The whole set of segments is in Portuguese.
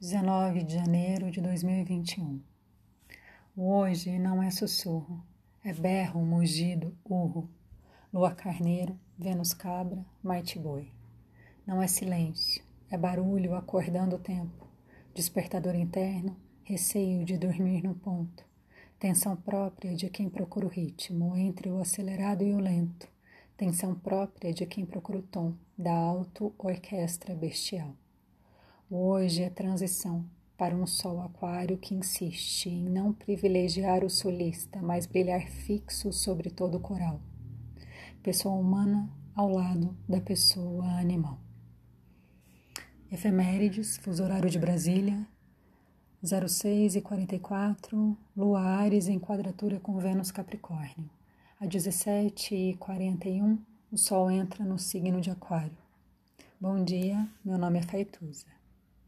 19 de janeiro de 2021. Hoje não é sussurro, é berro, mugido, urro. Lua carneiro, Vênus cabra, Marte boi. Não é silêncio, é barulho acordando o tempo. Despertador interno, receio de dormir no ponto. Tensão própria de quem procura o ritmo entre o acelerado e o lento. Tensão própria de quem procura o tom da auto-orquestra bestial. Hoje é transição para um sol aquário que insiste em não privilegiar o solista, mas brilhar fixo sobre todo o coral. Pessoa humana ao lado da pessoa animal. Efemérides, fuso horário de Brasília, 06 e 44, Lua Ares em quadratura com Vênus Capricórnio. A 17 e 41, o Sol entra no signo de Aquário. Bom dia, meu nome é Faituza.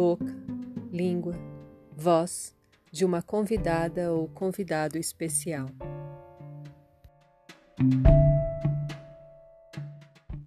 boca, língua, voz de uma convidada ou convidado especial.